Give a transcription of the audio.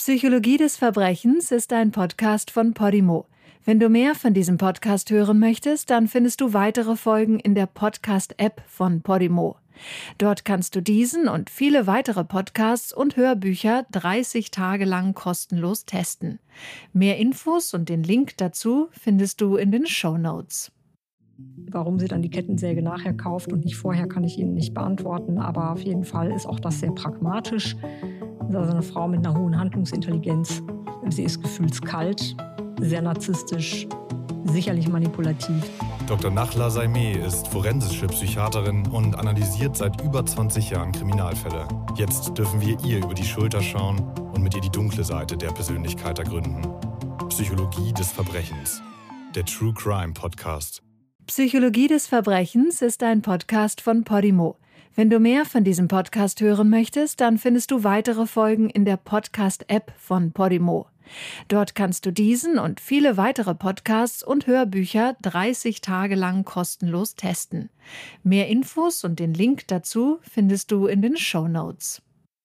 Psychologie des Verbrechens ist ein Podcast von Podimo. Wenn du mehr von diesem Podcast hören möchtest, dann findest du weitere Folgen in der Podcast-App von Podimo. Dort kannst du diesen und viele weitere Podcasts und Hörbücher 30 Tage lang kostenlos testen. Mehr Infos und den Link dazu findest du in den Show Notes. Warum sie dann die Kettensäge nachher kauft und nicht vorher, kann ich Ihnen nicht beantworten. Aber auf jeden Fall ist auch das sehr pragmatisch. Das ist also eine Frau mit einer hohen Handlungsintelligenz. Sie ist gefühlskalt, sehr narzisstisch, sicherlich manipulativ. Dr. Nachla Saimeh ist forensische Psychiaterin und analysiert seit über 20 Jahren Kriminalfälle. Jetzt dürfen wir ihr über die Schulter schauen und mit ihr die dunkle Seite der Persönlichkeit ergründen. Psychologie des Verbrechens. Der True Crime Podcast. Psychologie des Verbrechens ist ein Podcast von Podimo. Wenn du mehr von diesem Podcast hören möchtest, dann findest du weitere Folgen in der Podcast-App von Podimo. Dort kannst du diesen und viele weitere Podcasts und Hörbücher 30 Tage lang kostenlos testen. Mehr Infos und den Link dazu findest du in den Show Notes.